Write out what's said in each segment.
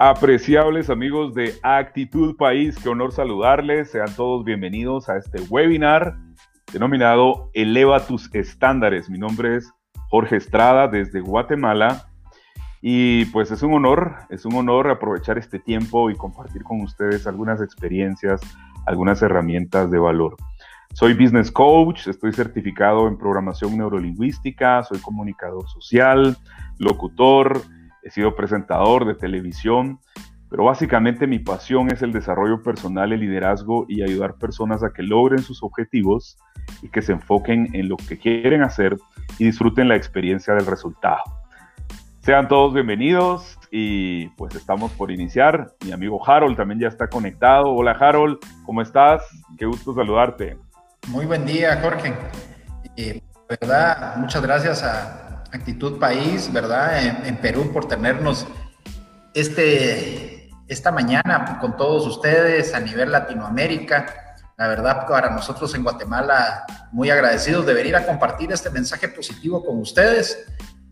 Apreciables amigos de Actitud País, qué honor saludarles. Sean todos bienvenidos a este webinar denominado Eleva tus estándares. Mi nombre es Jorge Estrada desde Guatemala y pues es un honor, es un honor aprovechar este tiempo y compartir con ustedes algunas experiencias, algunas herramientas de valor. Soy business coach, estoy certificado en programación neurolingüística, soy comunicador social, locutor, he sido presentador de televisión, pero básicamente mi pasión es el desarrollo personal, el liderazgo y ayudar personas a que logren sus objetivos y que se enfoquen en lo que quieren hacer y disfruten la experiencia del resultado. Sean todos bienvenidos y pues estamos por iniciar. Mi amigo Harold también ya está conectado. Hola Harold, ¿cómo estás? Qué gusto saludarte. Muy buen día, Jorge. Eh, verdad, muchas gracias a, Actitud País, ¿verdad? En, Perú por tenernos este, esta mañana con todos ustedes a nivel Latinoamérica. La verdad, para nosotros en Guatemala, muy agradecidos de venir a compartir este mensaje positivo con ustedes.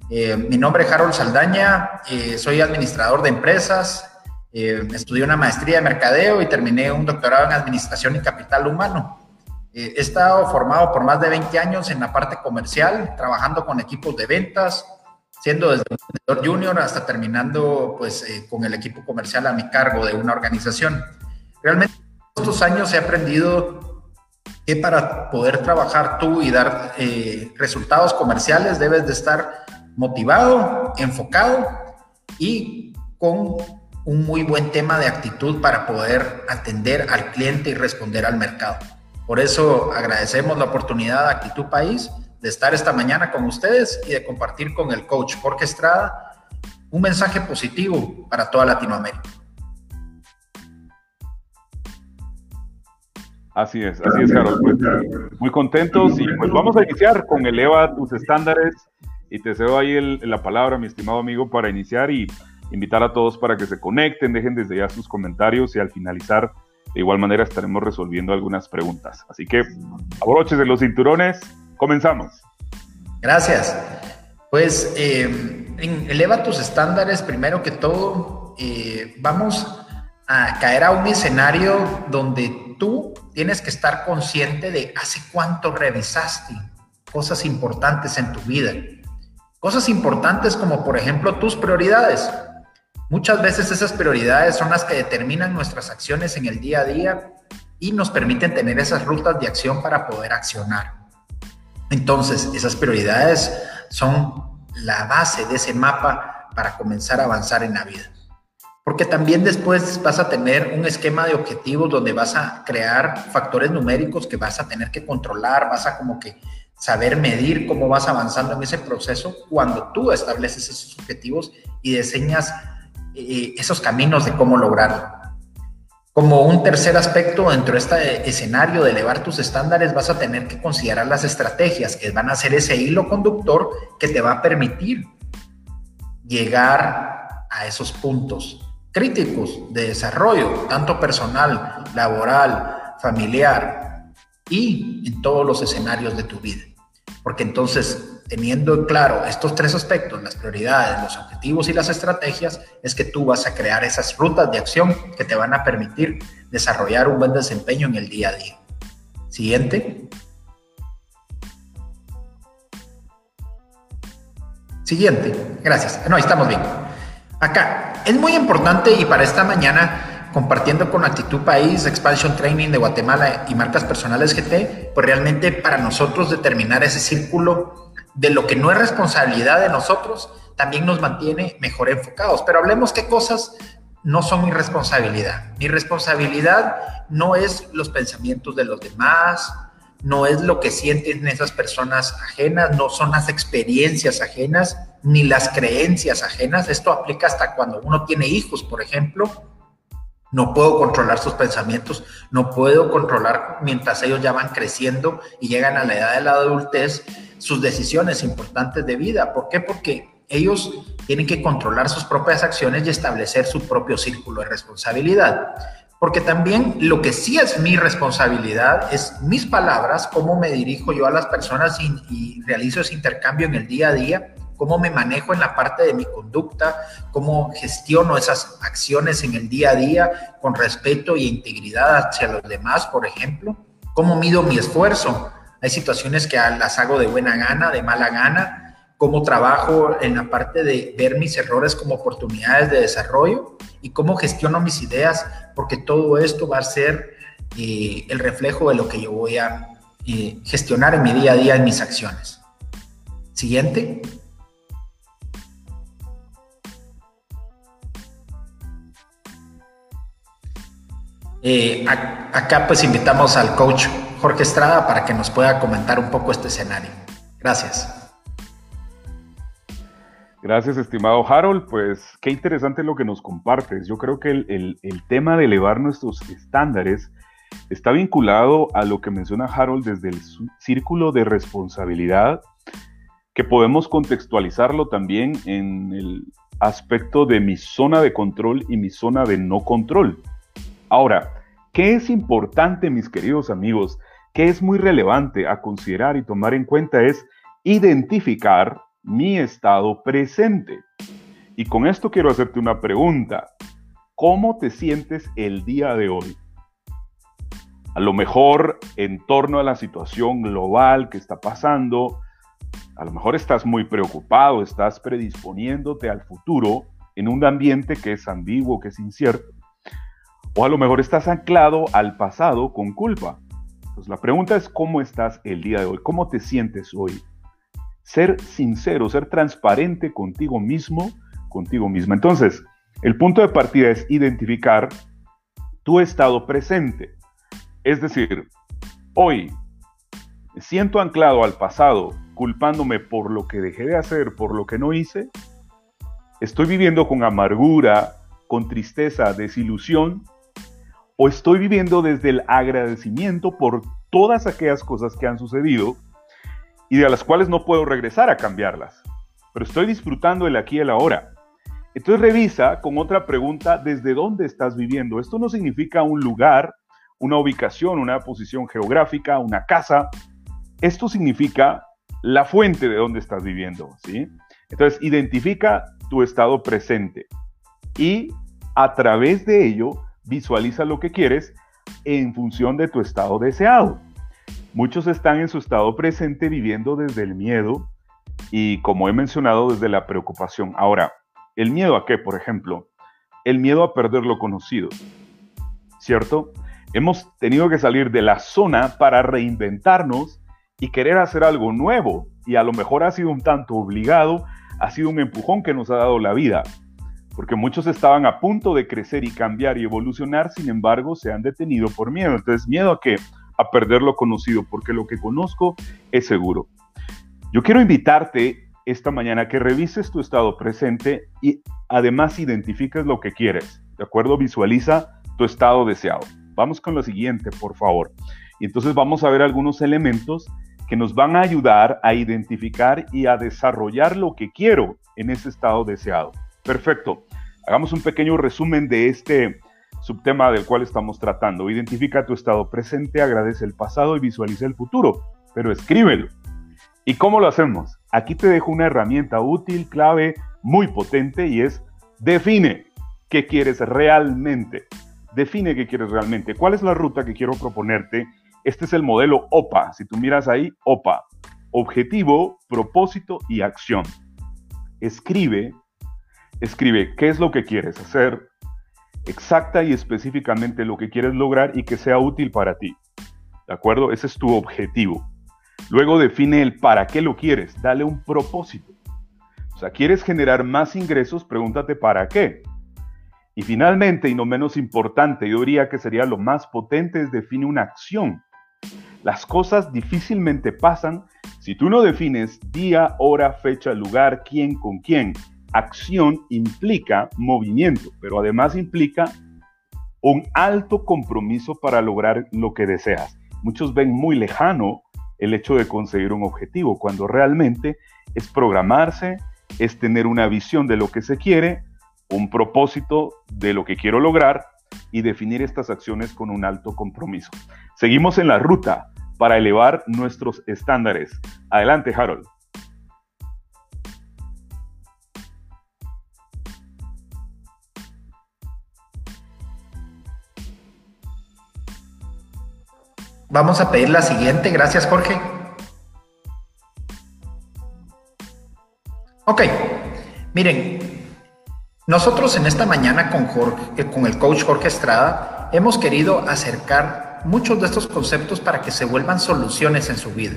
Eh, mi nombre es Harold Saldaña, eh, soy administrador de empresas, eh, estudié una maestría de mercadeo y terminé un doctorado en administración y capital humano. Eh, he estado formado por más de 20 años en la parte comercial, trabajando con equipos de ventas, siendo desde vendedor junior hasta terminando pues eh, con el equipo comercial a mi cargo de una organización. Realmente estos años he aprendido que para poder trabajar tú y dar eh, resultados comerciales debes de estar motivado, enfocado y con un muy buen tema de actitud para poder atender al cliente y responder al mercado. Por eso agradecemos la oportunidad de Actitud País de estar esta mañana con ustedes y de compartir con el coach Jorge Estrada un mensaje positivo para toda Latinoamérica. Así es, así es, Carlos. Pues, muy contentos y pues vamos a iniciar con Eleva tus estándares y te cedo ahí la palabra, mi estimado amigo, para iniciar y invitar a todos para que se conecten, dejen desde ya sus comentarios y al finalizar de igual manera estaremos resolviendo algunas preguntas. Así que abroches de los cinturones, comenzamos. Gracias. Pues eh, eleva tus estándares primero que todo. Eh, vamos a caer a un escenario donde tú tienes que estar consciente de hace cuánto revisaste cosas importantes en tu vida. Cosas importantes como por ejemplo tus prioridades. Muchas veces esas prioridades son las que determinan nuestras acciones en el día a día y nos permiten tener esas rutas de acción para poder accionar. Entonces, esas prioridades son la base de ese mapa para comenzar a avanzar en la vida. Porque también después vas a tener un esquema de objetivos donde vas a crear factores numéricos que vas a tener que controlar, vas a como que saber medir cómo vas avanzando en ese proceso cuando tú estableces esos objetivos y diseñas esos caminos de cómo lograrlo. Como un tercer aspecto dentro de este escenario de elevar tus estándares, vas a tener que considerar las estrategias que van a ser ese hilo conductor que te va a permitir llegar a esos puntos críticos de desarrollo, tanto personal, laboral, familiar y en todos los escenarios de tu vida. Porque entonces teniendo claro estos tres aspectos, las prioridades, los objetivos y las estrategias, es que tú vas a crear esas rutas de acción que te van a permitir desarrollar un buen desempeño en el día a día. Siguiente. Siguiente. Gracias. No, estamos bien. Acá, es muy importante y para esta mañana, compartiendo con Actitud País, Expansion Training de Guatemala y marcas personales GT, pues realmente para nosotros determinar ese círculo de lo que no es responsabilidad de nosotros, también nos mantiene mejor enfocados. Pero hablemos qué cosas no son mi responsabilidad. Mi responsabilidad no es los pensamientos de los demás, no es lo que sienten esas personas ajenas, no son las experiencias ajenas, ni las creencias ajenas. Esto aplica hasta cuando uno tiene hijos, por ejemplo. No puedo controlar sus pensamientos, no puedo controlar mientras ellos ya van creciendo y llegan a la edad de la adultez sus decisiones importantes de vida. ¿Por qué? Porque ellos tienen que controlar sus propias acciones y establecer su propio círculo de responsabilidad. Porque también lo que sí es mi responsabilidad es mis palabras, cómo me dirijo yo a las personas y, realizo ese intercambio en el día a día cómo me manejo en la parte de mi conducta, cómo gestiono esas acciones en el día a día con respeto e integridad hacia los demás, por ejemplo, cómo mido mi esfuerzo. Hay situaciones que las hago de buena gana, de mala gana, cómo trabajo en la parte de ver mis errores como oportunidades de desarrollo y cómo gestiono mis ideas, porque todo esto va a ser eh, el reflejo de lo que yo voy a eh, gestionar en mi día a día en mis acciones. Siguiente. Eh, acá pues invitamos al coach Jorge Estrada para que nos pueda comentar un poco este escenario. Gracias. Gracias, estimado Harold. Pues qué interesante lo que nos compartes. Yo creo que el, tema de elevar nuestros estándares está vinculado a lo que menciona Harold desde el círculo de responsabilidad, que podemos contextualizarlo también en el aspecto de mi zona de control y mi zona de no control. Ahora, ¿qué es importante, mis queridos amigos? ¿Qué es muy relevante a considerar y tomar en cuenta? Es identificar mi estado presente. Y con esto quiero hacerte una pregunta. ¿Cómo te sientes el día de hoy? A lo mejor en torno a la situación global que está pasando, a lo mejor estás muy preocupado, estás predisponiéndote al futuro en un ambiente que es ambiguo, que es incierto. O a lo mejor estás anclado al pasado con culpa. Entonces la pregunta es cómo estás el día de hoy, cómo te sientes hoy ser sincero, ser transparente contigo mismo, contigo misma. Entonces, el punto de partida es identificar tu estado presente. Es decir, hoy me siento anclado al pasado, culpándome por lo que dejé de hacer, por lo que no hice. Estoy viviendo con amargura, con tristeza, desilusión, o estoy viviendo desde el agradecimiento por todas aquellas cosas que han sucedido y de las cuales no puedo regresar a cambiarlas, pero estoy disfrutando el aquí y el ahora. Entonces revisa con otra pregunta desde dónde estás viviendo. Esto no significa un lugar, una ubicación, una posición geográfica, una casa. Esto significa la fuente de dónde estás viviendo, ¿sí? Entonces identifica tu estado presente y a través de ello visualiza lo que quieres en función de tu estado deseado. Muchos están en su estado presente viviendo desde el miedo y, como he mencionado, desde la preocupación. Ahora, ¿el miedo a qué, por ejemplo? El miedo a perder lo conocido, ¿cierto? Hemos tenido que salir de la zona para reinventarnos y querer hacer algo nuevo y a lo mejor ha sido un tanto obligado, ha sido un empujón que nos ha dado la vida, porque muchos estaban a punto de crecer y cambiar y evolucionar, sin embargo, se han detenido por miedo. Entonces, miedo a qué? a perder lo conocido, porque lo que conozco es seguro. Yo quiero invitarte esta mañana que revises tu estado presente y además identifiques lo que quieres, ¿de acuerdo? Visualiza tu estado deseado. Vamos con lo siguiente, por favor. Y entonces vamos a ver algunos elementos que nos van a ayudar a identificar y a desarrollar lo que quiero en ese estado deseado. Perfecto. Hagamos un pequeño resumen de este subtema del cual estamos tratando. Identifica tu estado presente, agradece el pasado y visualiza el futuro, pero escríbelo. ¿Y cómo lo hacemos? Aquí te dejo una herramienta útil, clave, muy potente y es define qué quieres realmente. Define qué quieres realmente. ¿Cuál es la ruta que quiero proponerte? Este es el modelo OPA. Si tú miras ahí, OPA. Objetivo, propósito y acción. Escribe, escribe qué es lo que quieres hacer, exacta y específicamente lo que quieres lograr y que sea útil para ti. ¿De acuerdo? Ese es tu objetivo. Luego define el para qué lo quieres, dale un propósito. O sea, ¿quieres generar más ingresos? Pregúntate para qué. Y finalmente, y no menos importante, yo diría que sería lo más potente, es define una acción. Las cosas difícilmente pasan si tú no defines día, hora, fecha, lugar, quién con quién acción implica movimiento, pero además implica un alto compromiso para lograr lo que deseas. Muchos ven muy lejano el hecho de conseguir un objetivo, cuando realmente es programarse, es tener una visión de lo que se quiere, un propósito de lo que quiero lograr y definir estas acciones con un alto compromiso. Seguimos en la ruta para elevar nuestros estándares. Adelante, Harold. Vamos a pedir la siguiente. Gracias, Jorge. Ok, miren, nosotros en esta mañana con, Jorge, con el coach Jorge Estrada hemos querido acercar muchos de estos conceptos para que se vuelvan soluciones en su vida.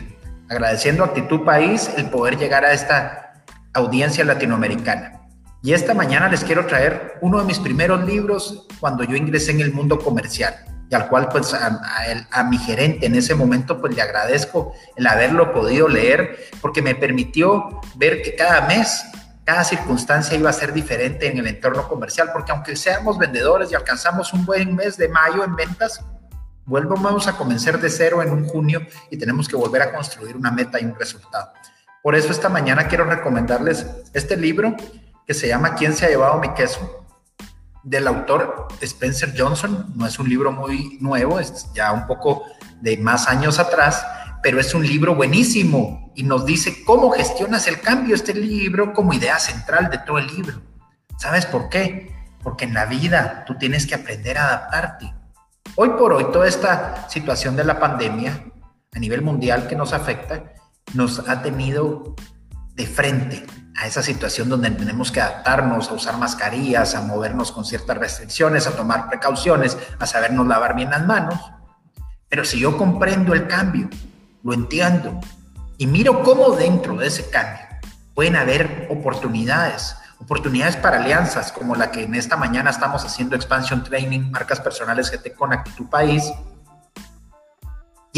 Agradeciendo a Actitud País el poder llegar a esta audiencia latinoamericana. Y esta mañana les quiero traer uno de mis primeros libros cuando yo ingresé en el mundo comercial y al cual pues a, mi gerente en ese momento pues le agradezco el haberlo podido leer porque me permitió ver que cada mes, cada circunstancia iba a ser diferente en el entorno comercial, porque aunque seamos vendedores y alcanzamos un buen mes de mayo en ventas, volvemos a comenzar de cero en un junio y tenemos que volver a construir una meta y un resultado. Por eso esta mañana quiero recomendarles este libro que se llama ¿Quién se ha llevado mi queso? Del autor Spencer Johnson. No es un libro muy nuevo, es ya un poco de más años atrás, pero es un libro buenísimo y nos dice cómo gestionas el cambio. Este libro como idea central de todo el libro. ¿Sabes por qué? Porque en la vida tú tienes que aprender a adaptarte. Hoy por hoy, toda esta situación de la pandemia a nivel mundial que nos afecta, nos ha tenido de frente a esa situación donde tenemos que adaptarnos a usar mascarillas, a movernos con ciertas restricciones, a tomar precauciones, a sabernos lavar bien las manos. Pero si yo comprendo el cambio, lo entiendo y miro cómo dentro de ese cambio pueden haber oportunidades, oportunidades para alianzas como la que en esta mañana estamos haciendo Expansion Training, marcas personales GT con Actitud País,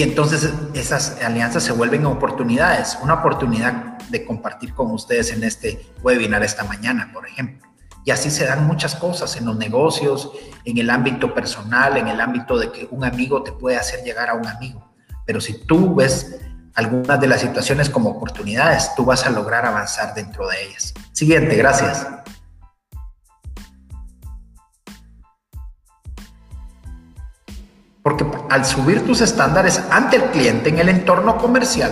y entonces esas alianzas se vuelven oportunidades, una oportunidad de compartir con ustedes en este webinar esta mañana, por ejemplo. Y así se dan muchas cosas en los negocios, en el ámbito personal, en el ámbito de que un amigo te puede hacer llegar a un amigo. Pero si tú ves algunas de las situaciones como oportunidades, tú vas a lograr avanzar dentro de ellas. Siguiente, gracias. Porque al subir tus estándares ante el cliente en el entorno comercial,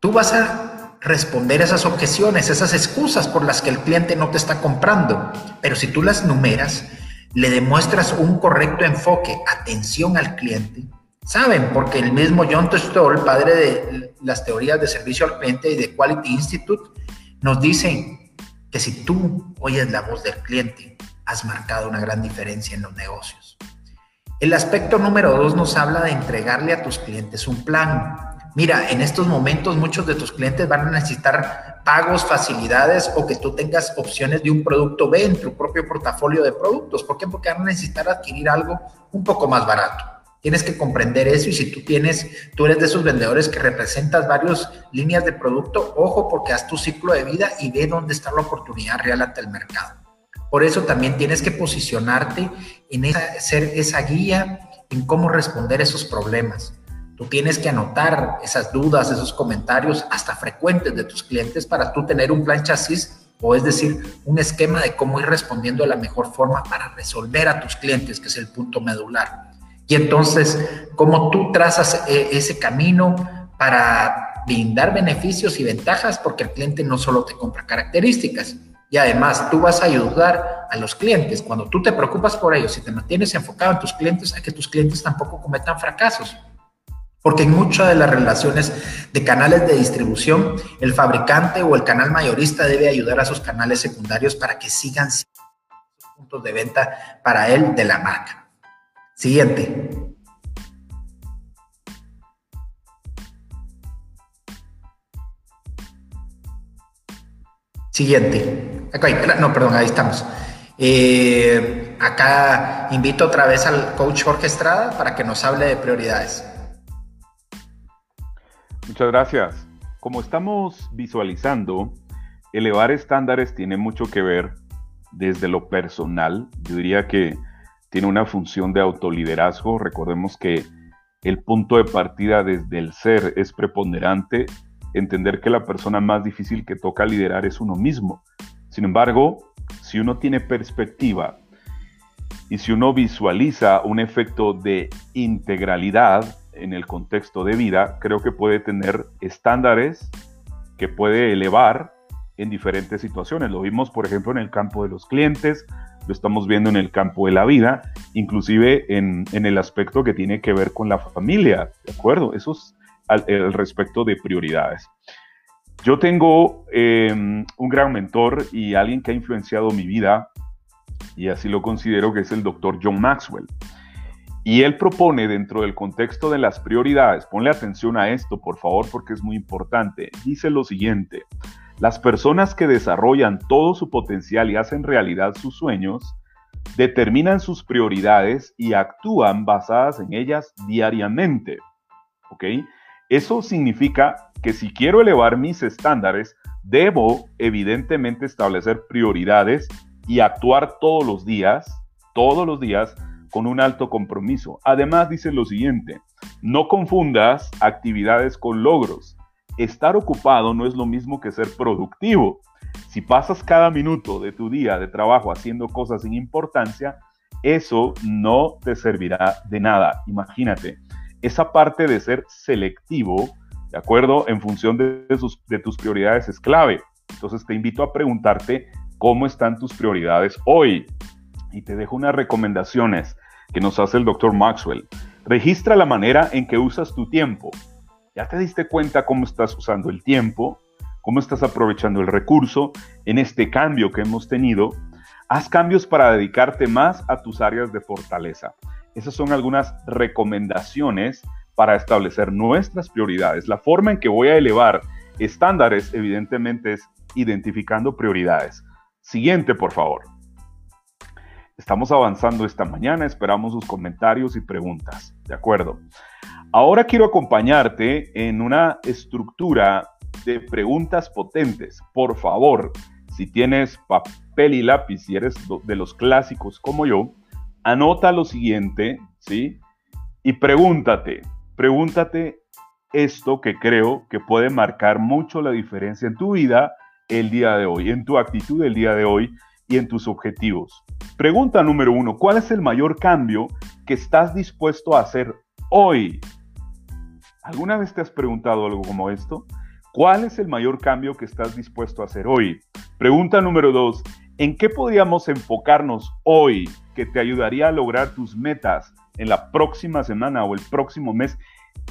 tú vas a responder esas objeciones, esas excusas por las que el cliente no te está comprando. Pero si tú las numeras, le demuestras un correcto enfoque, atención al cliente. Saben, porque el mismo John Stoll, padre de las teorías de servicio al cliente y de Quality Institute, nos dice que si tú oyes la voz del cliente, has marcado una gran diferencia en los negocios. El aspecto número dos nos habla de entregarle a tus clientes un plan. Mira, en estos momentos muchos de tus clientes van a necesitar pagos, facilidades o que tú tengas opciones de un producto B en tu propio portafolio de productos. ¿Por qué? Porque van a necesitar adquirir algo un poco más barato. Tienes que comprender eso y si tú tienes, tú eres de esos vendedores que representas varias líneas de producto, ojo porque haz tu ciclo de vida y ve dónde está la oportunidad real ante el mercado. Por eso también tienes que posicionarte en esa, ser esa guía en cómo responder esos problemas. Tú tienes que anotar esas dudas, esos comentarios hasta frecuentes de tus clientes para tú tener un plan chasis o es decir, un esquema de cómo ir respondiendo de la mejor forma para resolver a tus clientes, que es el punto medular. Y entonces, cómo tú trazas eh, ese camino para brindar beneficios y ventajas, porque el cliente no solo te compra características, y además, tú vas a ayudar a los clientes. Cuando tú te preocupas por ellos y te mantienes enfocado en tus clientes, a que tus clientes tampoco cometan fracasos. Porque en muchas de las relaciones de canales de distribución, el fabricante o el canal mayorista debe ayudar a sus canales secundarios para que sigan siendo puntos de venta para él de la marca. Siguiente. Siguiente no, perdón, ahí estamos. Eh, acá invito otra vez al coach Jorge Estrada para que nos hable de prioridades. Muchas gracias. Como estamos visualizando, elevar estándares tiene mucho que ver desde lo personal. Yo diría que tiene una función de autoliderazgo. Recordemos que el punto de partida desde el ser es preponderante. Entender que la persona más difícil que toca liderar es uno mismo. Sin embargo, si uno tiene perspectiva y si uno visualiza un efecto de integralidad en el contexto de vida, creo que puede tener estándares que puede elevar en diferentes situaciones. Lo vimos, por ejemplo, en el campo de los clientes, lo estamos viendo en el campo de la vida, inclusive en, el aspecto que tiene que ver con la familia, ¿de acuerdo? Eso es al, respecto de prioridades. Yo tengo em, un gran mentor y alguien que ha influenciado mi vida, y así lo considero que es el doctor John Maxwell. Y él propone dentro del contexto de las prioridades, ponle atención a esto por favor porque es muy importante, dice lo siguiente, las personas que desarrollan todo su potencial y hacen realidad sus sueños, determinan sus prioridades y actúan basadas en ellas diariamente. ¿Ok? Eso significa que si quiero elevar mis estándares, debo evidentemente establecer prioridades y actuar todos los días, todos los días, con un alto compromiso. Además dice lo siguiente, no confundas actividades con logros estar ocupado no es lo mismo que ser productivo. Si pasas cada minuto de tu día de trabajo haciendo cosas sin importancia, eso no te servirá de nada. Imagínate, esa parte de ser selectivo, ¿de acuerdo? En función de, tus prioridades es clave. Entonces te invito a preguntarte cómo están tus prioridades hoy. Y te dejo unas recomendaciones que nos hace el doctor Maxwell. Registra la manera en que usas tu tiempo. ¿Ya te diste cuenta cómo estás usando el tiempo? ¿Cómo estás aprovechando el recurso en este cambio que hemos tenido? Haz cambios para dedicarte más a tus áreas de fortaleza. Esas son algunas recomendaciones para establecer nuestras prioridades. La forma en que voy a elevar estándares, evidentemente, es identificando prioridades. Siguiente, por favor. Estamos avanzando esta mañana, esperamos sus comentarios y preguntas. De acuerdo. Ahora quiero acompañarte en una estructura de preguntas potentes. Por favor, si tienes papel y lápiz y eres de los clásicos como yo, anota lo siguiente, ¿sí? Y pregúntate, pregúntate esto que creo que puede marcar mucho la diferencia en tu vida el día de hoy, en tu actitud el día de hoy y en tus objetivos. Pregunta número uno, ¿cuál es el mayor cambio que estás dispuesto a hacer hoy? ¿Alguna vez te has preguntado algo como esto? ¿Cuál es el mayor cambio que estás dispuesto a hacer hoy? Pregunta número dos, ¿en qué podríamos enfocarnos hoy que te ayudaría a lograr tus metas en la próxima semana o el próximo mes?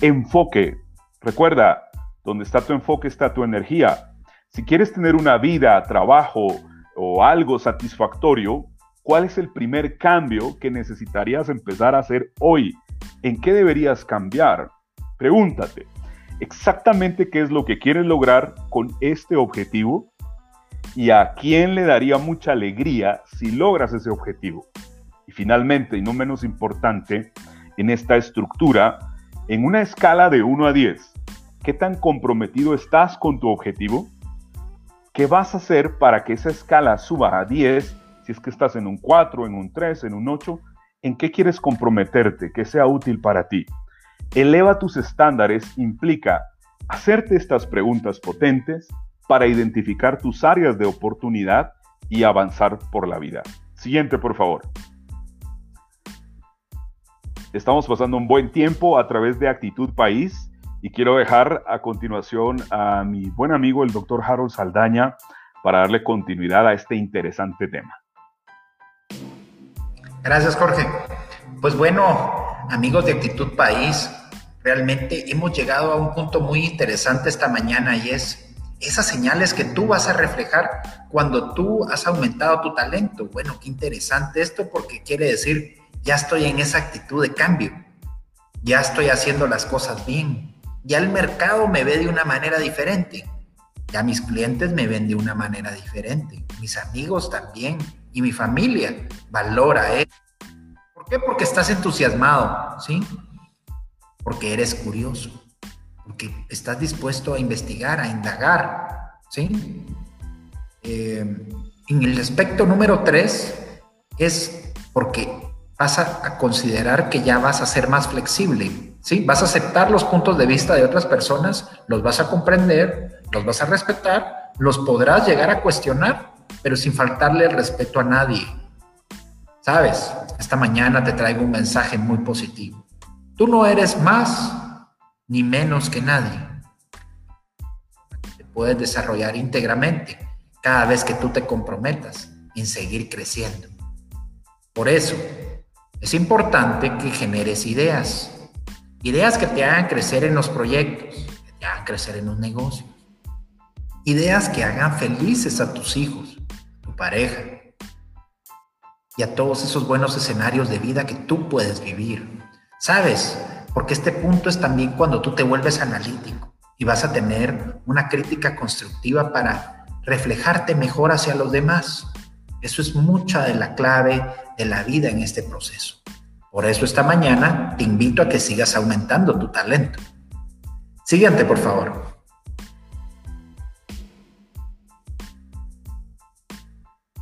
Enfoque. Recuerda, donde está tu enfoque está tu energía. Si quieres tener una vida, trabajo o algo satisfactorio, ¿cuál es el primer cambio que necesitarías empezar a hacer hoy? ¿En qué deberías cambiar? Pregúntate, ¿exactamente qué es lo que quieres lograr con este objetivo? ¿Y a quién le daría mucha alegría si logras ese objetivo? Y finalmente, y no menos importante, en esta estructura, en una escala de 1 a 10, ¿qué tan comprometido estás con tu objetivo? ¿Qué vas a hacer para que esa escala suba a 10? Si es que estás en un 4, en un 3, en un 8, ¿en qué quieres comprometerte que sea útil para ti? Eleva tus estándares implica hacerte estas preguntas potentes para identificar tus áreas de oportunidad y avanzar por la vida. Siguiente, por favor. Estamos pasando un buen tiempo a través de Actitud País y quiero dejar a continuación a mi buen amigo el doctor Harold Saldaña para darle continuidad a este interesante tema. Gracias, Jorge. Pues bueno, amigos de Actitud País, realmente hemos llegado a un punto muy interesante esta mañana y es esas señales que tú vas a reflejar cuando tú has aumentado tu talento. Bueno, qué interesante esto porque quiere decir, ya estoy en esa actitud de cambio, ya estoy haciendo las cosas bien, ya el mercado me ve de una manera diferente, ya mis clientes me ven de una manera diferente, mis amigos también y mi familia valora eso. ¿Por qué? Porque estás entusiasmado, ¿sí? porque eres curioso, porque estás dispuesto a investigar, a indagar, ¿sí? Eh, en el aspecto número tres es porque vas a, considerar que ya vas a ser más flexible, ¿sí? Vas a aceptar los puntos de vista de otras personas, los vas a comprender, los vas a respetar, los podrás llegar a cuestionar, pero sin faltarle el respeto a nadie. ¿Sabes? Esta mañana te traigo un mensaje muy positivo. Tú no eres más ni menos que nadie. Te puedes desarrollar íntegramente cada vez que tú te comprometas en seguir creciendo. Por eso, es importante que generes ideas. Ideas que te hagan crecer en los proyectos, que te hagan crecer en los negocios. Ideas que hagan felices a tus hijos, tu pareja y a todos esos buenos escenarios de vida que tú puedes vivir. ¿Sabes? Porque este punto es también cuando tú te vuelves analítico y vas a tener una crítica constructiva para reflejarte mejor hacia los demás. Eso es mucha de la clave de la vida en este proceso. Por eso esta mañana te invito a que sigas aumentando tu talento. Siguiente, por favor.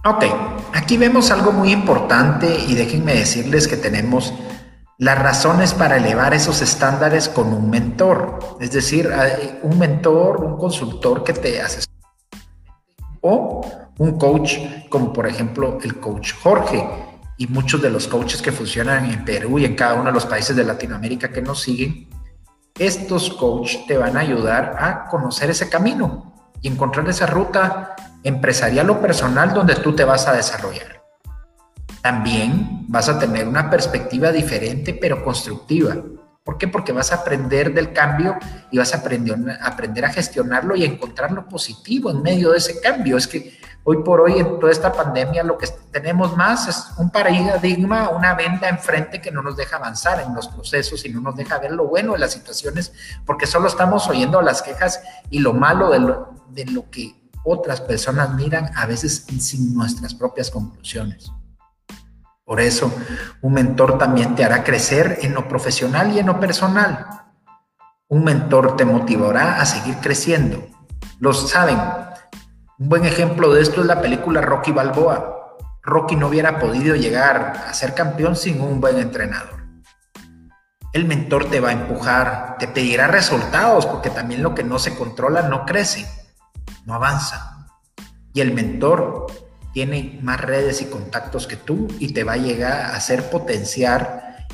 Ok, aquí vemos algo muy importante y déjenme decirles que tenemos las razones para elevar esos estándares con un mentor, es decir, un mentor, un consultor que te hace o un coach como por ejemplo el coach Jorge. Y muchos de los coaches que funcionan en Perú y en cada uno de los países de Latinoamérica que nos siguen, estos coaches te van a ayudar a conocer ese camino y encontrar esa ruta empresarial o personal donde tú te vas a desarrollar. También vas a tener una perspectiva diferente pero constructiva. ¿Por qué? Porque vas a aprender del cambio y vas a aprender, a gestionarlo y encontrar lo positivo en medio de ese cambio. Es que hoy por hoy en toda esta pandemia lo que tenemos más es un paradigma, una venda enfrente que no nos deja avanzar en los procesos y no nos deja ver lo bueno de las situaciones porque solo estamos oyendo las quejas y lo malo de lo, de lo que otras personas miran a veces sin nuestras propias conclusiones. Por eso, un mentor también te hará crecer en lo profesional y en lo personal. Un mentor te motivará a seguir creciendo. Los saben. Un buen ejemplo de esto es la película Rocky Balboa. Rocky no hubiera podido llegar a ser campeón sin un buen entrenador. El mentor te va a empujar, te pedirá resultados, porque también lo que no se controla no crece no avanza. Y el mentor tiene más redes y contactos que tú y te va a llegar a hacer potenciar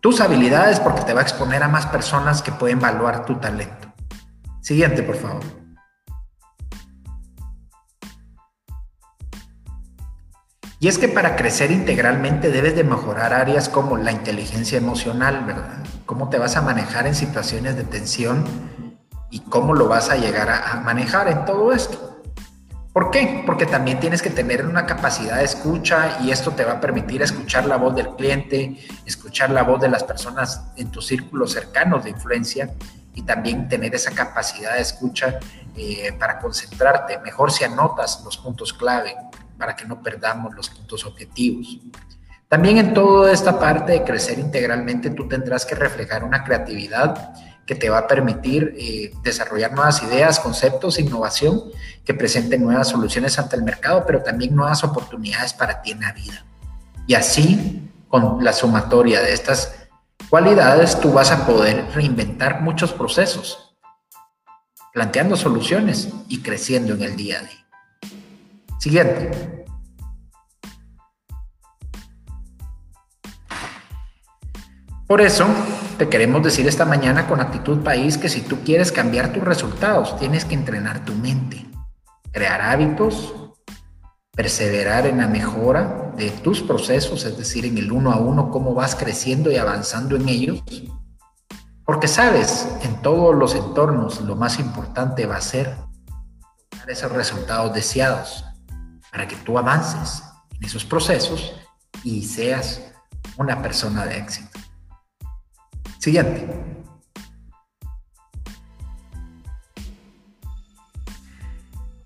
tus habilidades porque te va a exponer a más personas que pueden evaluar tu talento. Siguiente, por favor. Y es que para crecer integralmente debes de mejorar áreas como la inteligencia emocional, ¿verdad? Cómo te vas a manejar en situaciones de tensión y cómo lo vas a llegar a, manejar en todo esto. ¿Por qué? Porque también tienes que tener una capacidad de escucha y esto te va a permitir escuchar la voz del cliente, escuchar la voz de las personas en tus círculos cercanos de influencia y también tener esa capacidad de escucha eh, para concentrarte. Mejor si anotas los puntos clave para que no perdamos los puntos objetivos. También en toda esta parte de crecer integralmente tú tendrás que reflejar una creatividad que te va a permitir eh, desarrollar nuevas ideas, conceptos, innovación que presenten nuevas soluciones ante el mercado, pero también nuevas oportunidades para ti en la vida. Y así, con la sumatoria de estas cualidades, tú vas a poder reinventar muchos procesos, planteando soluciones y creciendo en el día a día. Siguiente. Por eso, te queremos decir esta mañana con actitud país que si tú quieres cambiar tus resultados, tienes que entrenar tu mente, crear hábitos, perseverar en la mejora de tus procesos, es decir, en el uno a uno, cómo vas creciendo y avanzando en ellos. Porque sabes, en todos los entornos lo más importante va a ser lograr esos resultados deseados para que tú avances en esos procesos y seas una persona de éxito. Siguiente.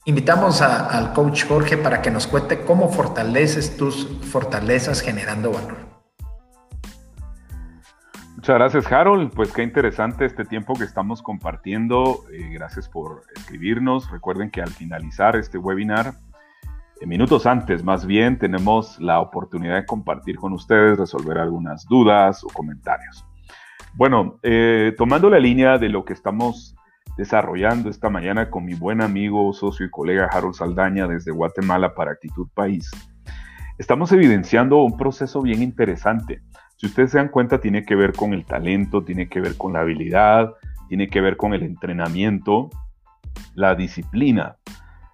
Invitamos al coach Jorge para que nos cuente cómo fortaleces tus fortalezas generando valor. Muchas gracias, Harold. Pues qué interesante este tiempo que estamos compartiendo. Eh, gracias por escribirnos. Recuerden que al finalizar este webinar, minutos antes más bien, tenemos la oportunidad de compartir con ustedes, resolver algunas dudas o comentarios. Bueno, eh, tomando la línea de lo que estamos desarrollando esta mañana con mi buen amigo, socio y colega Harold Saldaña desde Guatemala para Actitud País, estamos evidenciando un proceso bien interesante. Si ustedes se dan cuenta, tiene que ver con el talento, tiene que ver con la habilidad, tiene que ver con el entrenamiento, la disciplina.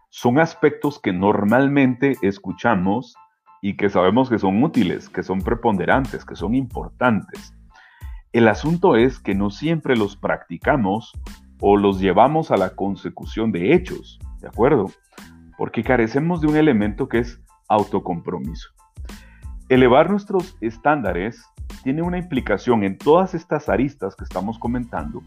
Son aspectos que normalmente escuchamos y que sabemos que son útiles, que son preponderantes, que son importantes. El asunto es que no siempre los practicamos o los llevamos a la consecución de hechos, ¿de acuerdo? Porque carecemos de un elemento que es autocompromiso. Elevar nuestros estándares tiene una implicación en todas estas aristas que estamos comentando.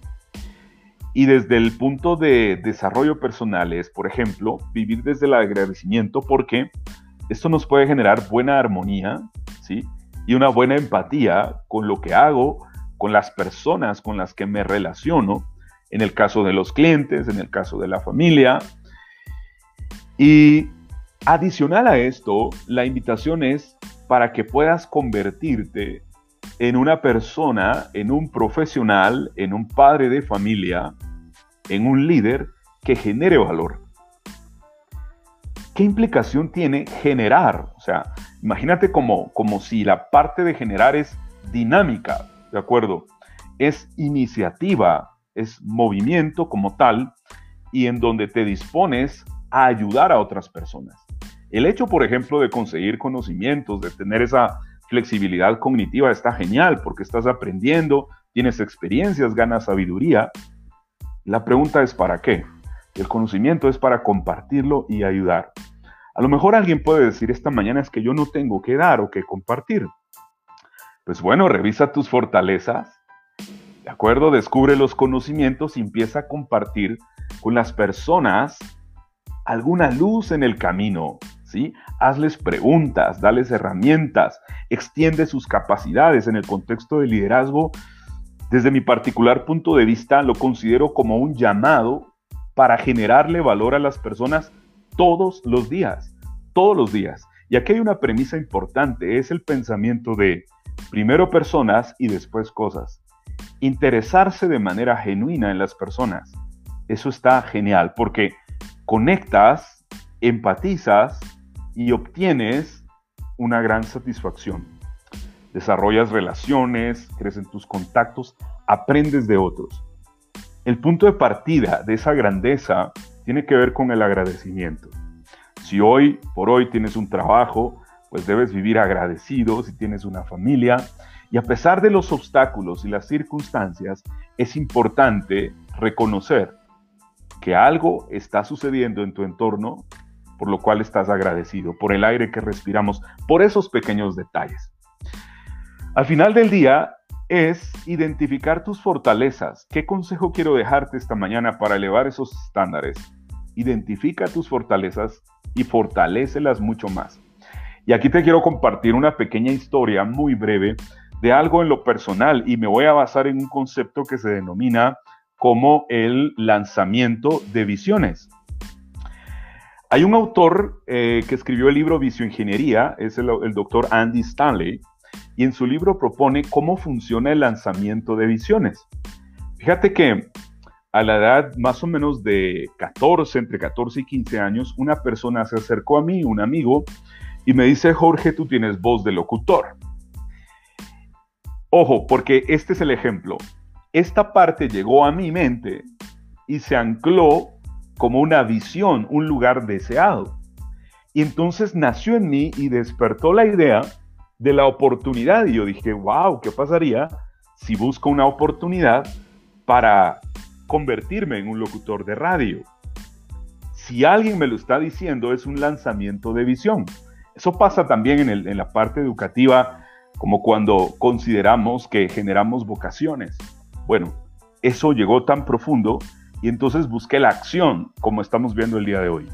Y desde el punto de desarrollo personal es, por ejemplo, vivir desde el agradecimiento porque esto nos puede generar buena armonía, ¿sí? Y una buena empatía con lo que hago, con las personas con las que me relaciono, en el caso de los clientes, en el caso de la familia. Y adicional a esto, la invitación es para que puedas convertirte en una persona, en un profesional, en un padre de familia, en un líder que genere valor. ¿Qué implicación tiene generar? O sea, imagínate como, como si la parte de generar es dinámica, ¿de acuerdo? Es iniciativa, es movimiento como tal y en donde te dispones a ayudar a otras personas. El hecho, por ejemplo, de conseguir conocimientos, de tener esa flexibilidad cognitiva está genial porque estás aprendiendo, tienes experiencias, ganas sabiduría. La pregunta es ¿para qué? El conocimiento es para compartirlo y ayudar. A lo mejor alguien puede decir esta mañana es que yo no tengo que dar o que compartir. Pues bueno, revisa tus fortalezas, ¿de acuerdo? Descubre los conocimientos y empieza a compartir con las personas alguna luz en el camino, ¿sí? Hazles preguntas, dales herramientas, extiende sus capacidades en el contexto de liderazgo. Desde mi particular punto de vista, lo considero como un llamado para generarle valor a las personas todos los días, todos los días. Y aquí hay una premisa importante, es el pensamiento de primero personas y después cosas. Interesarse de manera genuina en las personas. Eso está genial porque conectas, empatizas y obtienes una gran satisfacción. Desarrollas relaciones, crecen tus contactos, aprendes de otros. El punto de partida de esa grandeza tiene que ver con el agradecimiento. Si hoy por hoy tienes un trabajo, pues debes vivir agradecido si tienes una familia. Y a pesar de los obstáculos y las circunstancias, es importante reconocer que algo está sucediendo en tu entorno por lo cual estás agradecido, por el aire que respiramos, por esos pequeños detalles. Al final del día, es identificar tus fortalezas. ¿Qué consejo quiero dejarte esta mañana para elevar esos estándares? Identifica tus fortalezas y fortalécelas mucho más. Y aquí te quiero compartir una pequeña historia muy breve de algo en lo personal y me voy a basar en un concepto que se denomina como el lanzamiento de visiones. Hay un autor eh, que escribió el libro Visioingeniería, es el, el doctor Andy Stanley, y en su libro propone cómo funciona el lanzamiento de visiones. Fíjate que a la edad más o menos de 14, entre 14 y 15 años, una persona se acercó a mí, un amigo, y me dice, Jorge, tú tienes voz de locutor. Ojo, porque este es el ejemplo. Esta parte llegó a mi mente y se ancló como una visión, un lugar deseado. Y entonces nació en mí y despertó la idea de la oportunidad. Y yo dije, wow, ¿qué pasaría si busco una oportunidad para convertirme en un locutor de radio? Si alguien me lo está diciendo, es un lanzamiento de visión. Eso pasa también en, en la parte educativa, como cuando consideramos que generamos vocaciones. Bueno, eso llegó tan profundo y entonces busqué la acción, como estamos viendo el día de hoy.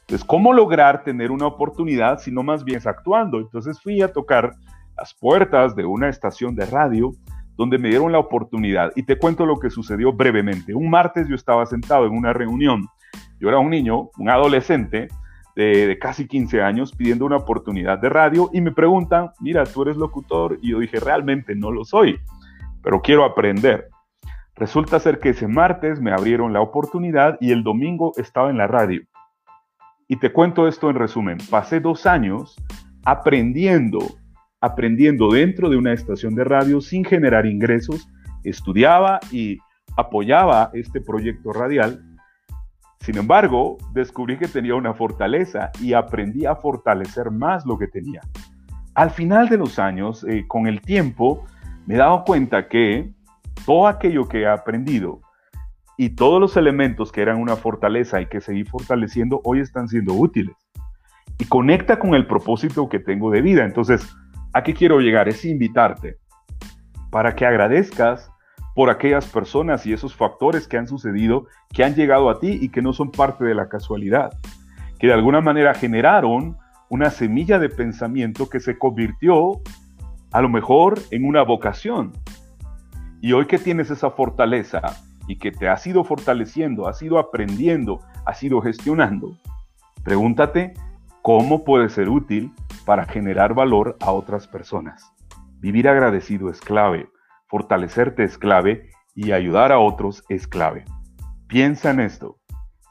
Entonces, ¿cómo lograr tener una oportunidad si no más bien es actuando? Entonces fui a tocar las puertas de una estación de radio donde me dieron la oportunidad. Y te cuento lo que sucedió brevemente. Un martes yo estaba sentado en una reunión. Yo era un niño, un adolescente de, casi 15 años pidiendo una oportunidad de radio y me preguntan, mira, tú eres locutor. Y yo dije, realmente no lo soy, pero quiero aprender. Resulta ser que ese martes me abrieron la oportunidad y el domingo estaba en la radio. Y te cuento esto en resumen. Pasé dos años aprendiendo, aprendiendo dentro de una estación de radio sin generar ingresos. Estudiaba y apoyaba este proyecto radial. Sin embargo, descubrí que tenía una fortaleza y aprendí a fortalecer más lo que tenía. al final de los años, eh, con el tiempo, me he dado cuenta que todo aquello que he aprendido y todos los elementos que eran una fortaleza y que seguí fortaleciendo hoy están siendo útiles. Y conecta con el propósito que tengo de vida. Entonces, ¿a qué quiero llegar? Es invitarte para que agradezcas por aquellas personas y esos factores que han sucedido, que han llegado a ti y que no son parte de la casualidad, que de alguna manera generaron una semilla de pensamiento que se convirtió a lo mejor en una vocación. Y hoy que tienes esa fortaleza y que te has ido fortaleciendo, has ido aprendiendo, has ido gestionando, pregúntate cómo puede ser útil para generar valor a otras personas. Vivir agradecido es clave, fortalecerte es clave y ayudar a otros es clave. Piensa en esto.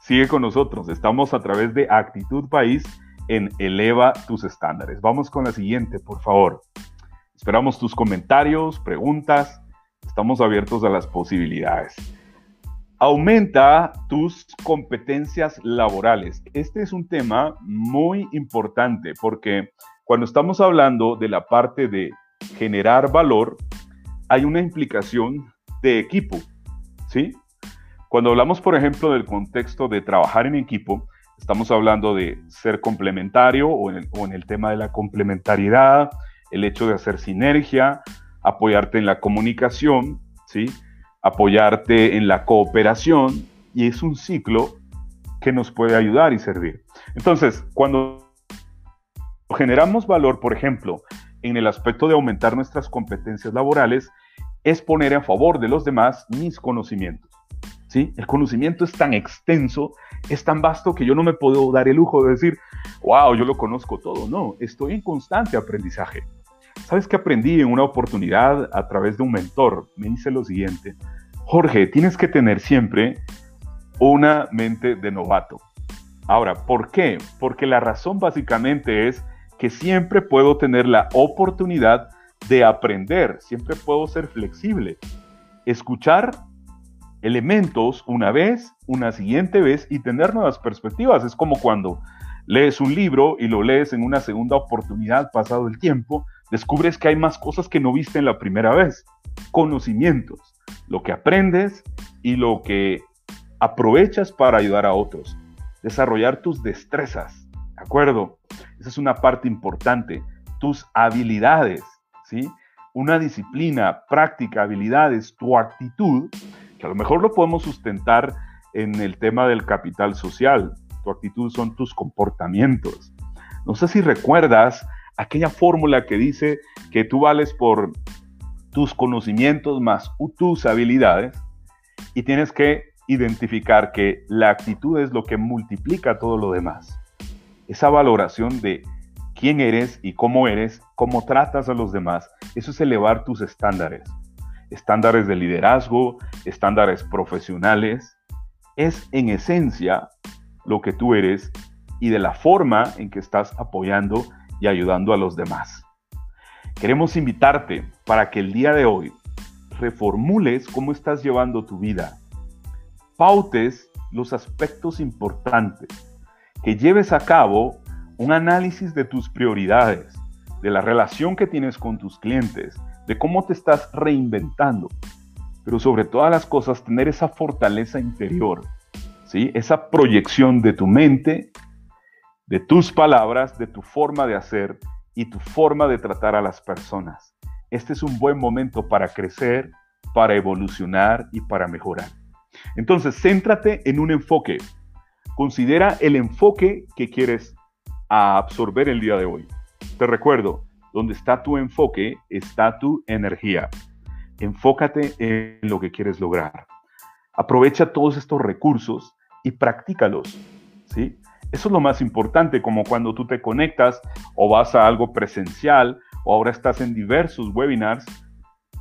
Sigue con nosotros. Estamos a través de Actitud País en Eleva tus estándares. Vamos con la siguiente, por favor. Esperamos tus comentarios, preguntas. Estamos abiertos a las posibilidades. Aumenta tus competencias laborales. Este es un tema muy importante porque cuando estamos hablando de la parte de generar valor, hay una implicación de equipo, ¿sí? Cuando hablamos, por ejemplo, del contexto de trabajar en equipo, estamos hablando de ser complementario o en el, tema de la complementariedad, el hecho de hacer sinergia, apoyarte en la comunicación, ¿sí? apoyarte en la cooperación y es un ciclo que nos puede ayudar y servir. Entonces, cuando generamos valor, por ejemplo, en el aspecto de aumentar nuestras competencias laborales, es poner a favor de los demás mis conocimientos. ¿sí? El conocimiento es tan extenso, es tan vasto que yo no me puedo dar el lujo de decir, wow, yo lo conozco todo. No, estoy en constante aprendizaje. ¿Sabes qué aprendí en una oportunidad a través de un mentor? Me dice lo siguiente, Jorge, tienes que tener siempre una mente de novato. Ahora, ¿por qué? Porque la razón básicamente es que siempre puedo tener la oportunidad de aprender, siempre puedo ser flexible. Escuchar elementos una vez, una siguiente vez y tener nuevas perspectivas. Es como cuando lees un libro y lo lees en una segunda oportunidad pasado el tiempo, descubres que hay más cosas que no viste en la primera vez. Conocimientos, lo que aprendes y lo que aprovechas para ayudar a otros. Desarrollar tus destrezas, ¿de acuerdo? Esa es una parte importante. Tus habilidades, ¿sí? Una disciplina, práctica, habilidades, tu actitud, que a lo mejor lo podemos sustentar en el tema del capital social. Tu actitud son tus comportamientos. No sé si recuerdas aquella fórmula que dice que tú vales por tus conocimientos más tus habilidades y tienes que identificar que la actitud es lo que multiplica todo lo demás. Esa valoración de quién eres y cómo eres, cómo tratas a los demás, eso es elevar tus estándares. Estándares de liderazgo, estándares profesionales, es en esencia lo que tú eres y de la forma en que estás apoyando y ayudando a los demás. Queremos invitarte para que el día de hoy reformules cómo estás llevando tu vida, pautes los aspectos importantes, que lleves a cabo un análisis de tus prioridades, de la relación que tienes con tus clientes, de cómo te estás reinventando, pero sobre todas las cosas tener esa fortaleza interior, ¿sí? esa proyección de tu mente, de tus palabras, de tu forma de hacer y tu forma de tratar a las personas. Este es un buen momento para crecer, para evolucionar y para mejorar. Entonces, céntrate en un enfoque. Considera el enfoque que quieres absorber el día de hoy. Te recuerdo, donde está tu enfoque, está tu energía. Enfócate en lo que quieres lograr. Aprovecha todos estos recursos y practícalos. ¿sí? Eso es lo más importante, como cuando tú te conectas o vas a algo presencial o ahora estás en diversos webinars,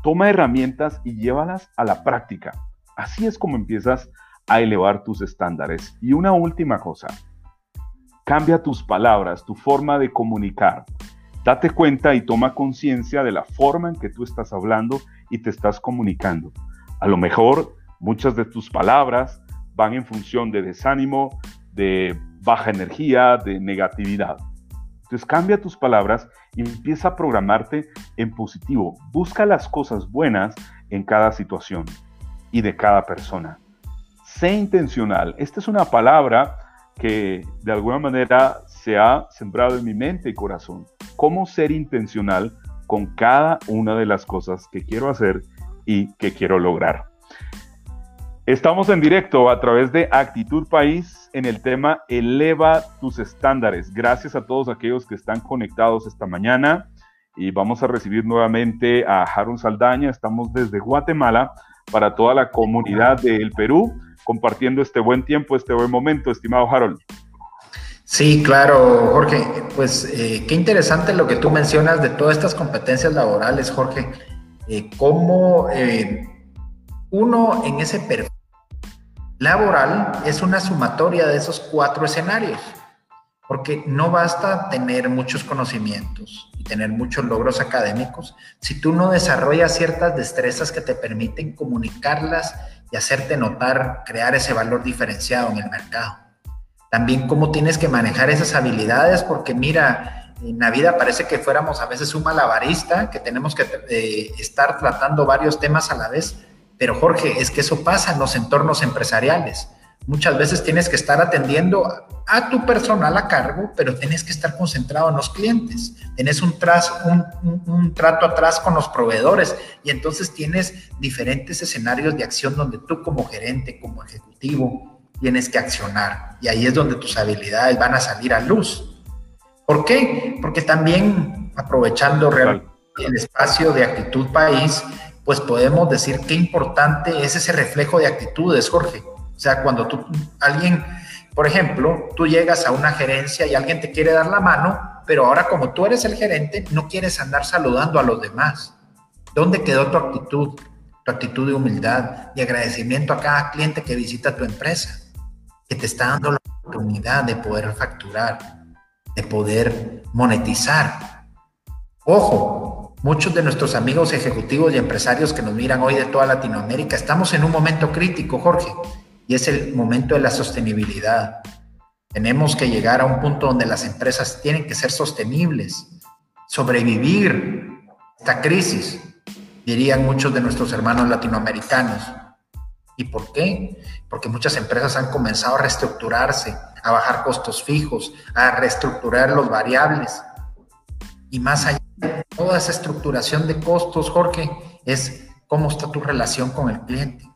toma herramientas y llévalas a la práctica. Así es como empiezas a elevar tus estándares. Y una última cosa, cambia tus palabras, tu forma de comunicar. Date cuenta y toma conciencia de la forma en que tú estás hablando y te estás comunicando. A lo mejor muchas de tus palabras van en función de desánimo, de baja energía, de negatividad. Entonces cambia tus palabras y empieza a programarte en positivo. Busca las cosas buenas en cada situación y de cada persona. Sé intencional. Esta es una palabra que de alguna manera se ha sembrado en mi mente y corazón. Cómo ser intencional con cada una de las cosas que quiero hacer y que quiero lograr. Estamos en directo a través de Actitud País en el tema Eleva tus estándares. Gracias a todos aquellos que están conectados esta mañana y vamos a recibir nuevamente a Harold Saldaña. Estamos desde Guatemala para toda la comunidad del Perú compartiendo este buen tiempo, este buen momento, estimado Harold. Sí, claro, Jorge. Pues eh, qué interesante lo que tú mencionas de todas estas competencias laborales, Jorge. Eh, cómo eh, uno en ese perfil laboral es una sumatoria de esos cuatro escenarios, porque no basta tener muchos conocimientos y tener muchos logros académicos si tú no desarrollas ciertas destrezas que te permiten comunicarlas y hacerte notar, crear ese valor diferenciado en el mercado. También cómo tienes que manejar esas habilidades, porque mira, en la vida parece que fuéramos a veces un malabarista, que tenemos que eh, estar tratando varios temas a la vez, pero Jorge, es que eso pasa en los entornos empresariales. Muchas veces tienes que estar atendiendo a tu personal a cargo, pero tienes que estar concentrado en los clientes. Tienes un, un, trato atrás con los proveedores y entonces tienes diferentes escenarios de acción donde tú como gerente, como ejecutivo, tienes que accionar. Y ahí es donde tus habilidades van a salir a luz. ¿Por qué? Porque también aprovechando el espacio de actitud país, pues podemos decir qué importante es ese reflejo de actitudes, Jorge. O sea, cuando tú, alguien, por ejemplo, tú llegas a una gerencia y alguien te quiere dar la mano, pero ahora como tú eres el gerente, no quieres andar saludando a los demás. ¿Dónde quedó tu actitud? Tu actitud de humildad y agradecimiento a cada cliente que visita tu empresa, que te está dando la oportunidad de poder facturar, de poder monetizar. Ojo, Muchos de nuestros amigos ejecutivos y empresarios que nos miran hoy de toda Latinoamérica, estamos en un momento crítico, Jorge, y es el momento de la sostenibilidad. Tenemos que llegar a un punto donde las empresas tienen que ser sostenibles, sobrevivir esta crisis, dirían muchos de nuestros hermanos latinoamericanos. ¿Y por qué? Porque muchas empresas han comenzado a reestructurarse, a bajar costos fijos, a reestructurar los variables. Y más allá toda esa estructuración de costos, Jorge, es cómo está tu relación con el cliente,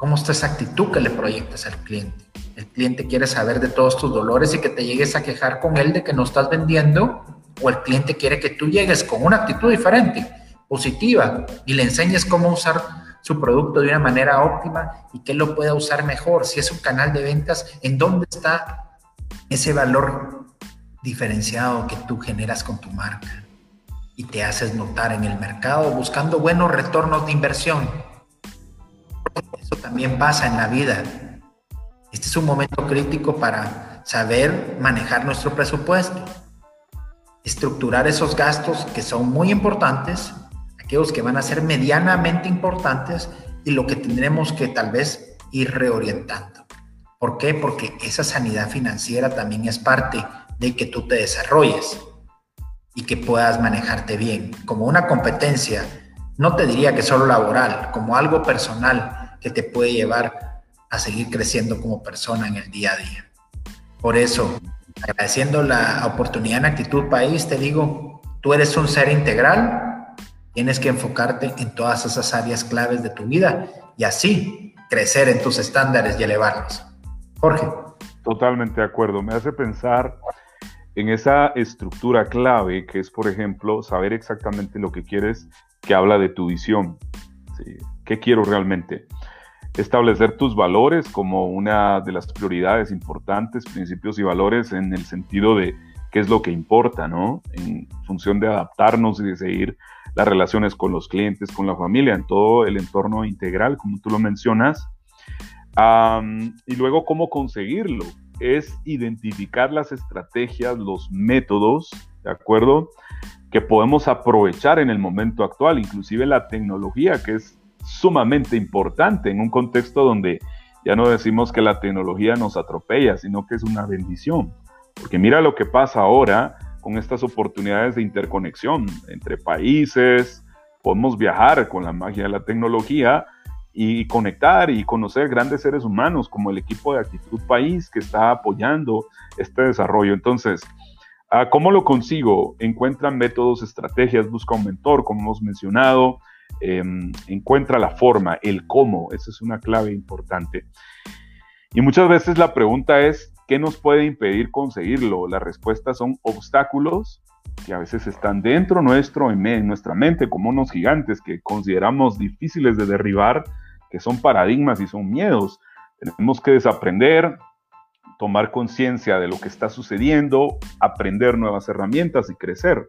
cómo está esa actitud que le proyectas al cliente. El cliente quiere saber de todos tus dolores y que te llegues a quejar con él de que no estás vendiendo, o el cliente quiere que tú llegues con una actitud diferente, positiva, y le enseñes cómo usar su producto de una manera óptima y que lo pueda usar mejor. Si es un canal de ventas, ¿en dónde está ese valor diferenciado que tú generas con tu marca? y te haces notar en el mercado buscando buenos retornos de inversión. Eso también pasa en la vida. Este es un momento crítico para saber manejar nuestro presupuesto, estructurar esos gastos que son muy importantes, aquellos que van a ser medianamente importantes y lo que tendremos que tal vez ir reorientando. ¿Por qué? Porque esa sanidad financiera también es parte de que tú te desarrolles y que puedas manejarte bien, como una competencia, no te diría que solo laboral, como algo personal que te puede llevar a seguir creciendo como persona en el día a día. Por eso, agradeciendo la oportunidad en Actitud País, te digo, tú eres un ser integral, tienes que enfocarte en todas esas áreas claves de tu vida y así crecer en tus estándares y elevarlos. Jorge. Totalmente de acuerdo. Me hace pensar en esa estructura clave que es, por ejemplo, saber exactamente lo que quieres, que habla de tu visión. ¿Qué quiero realmente? Establecer tus valores como una de las prioridades importantes, principios y valores en el sentido de qué es lo que importa, ¿no? En función de adaptarnos y de seguir las relaciones con los clientes, con la familia, en todo el entorno integral, como tú lo mencionas. y luego, cómo conseguirlo es identificar las estrategias, los métodos, ¿de acuerdo? Que podemos aprovechar en el momento actual, inclusive la tecnología, que es sumamente importante en un contexto donde ya no decimos que la tecnología nos atropella, sino que es una bendición. Porque mira lo que pasa ahora con estas oportunidades de interconexión entre países, podemos viajar con la magia de la tecnología y conectar y conocer grandes seres humanos como el equipo de Actitud País que está apoyando este desarrollo. Entonces, ah, ¿cómo lo consigo? Encuentra métodos, estrategias, busca un mentor, como hemos mencionado, em, encuentra la forma, el cómo, esa es una clave importante. Y muchas veces la pregunta es, ¿qué nos puede impedir conseguirlo? La respuesta son obstáculos que a veces están dentro nuestro, en, nuestra mente, como unos gigantes que consideramos difíciles de derribar, que son paradigmas y son miedos. Tenemos que desaprender, tomar conciencia de lo que está sucediendo, aprender nuevas herramientas y crecer.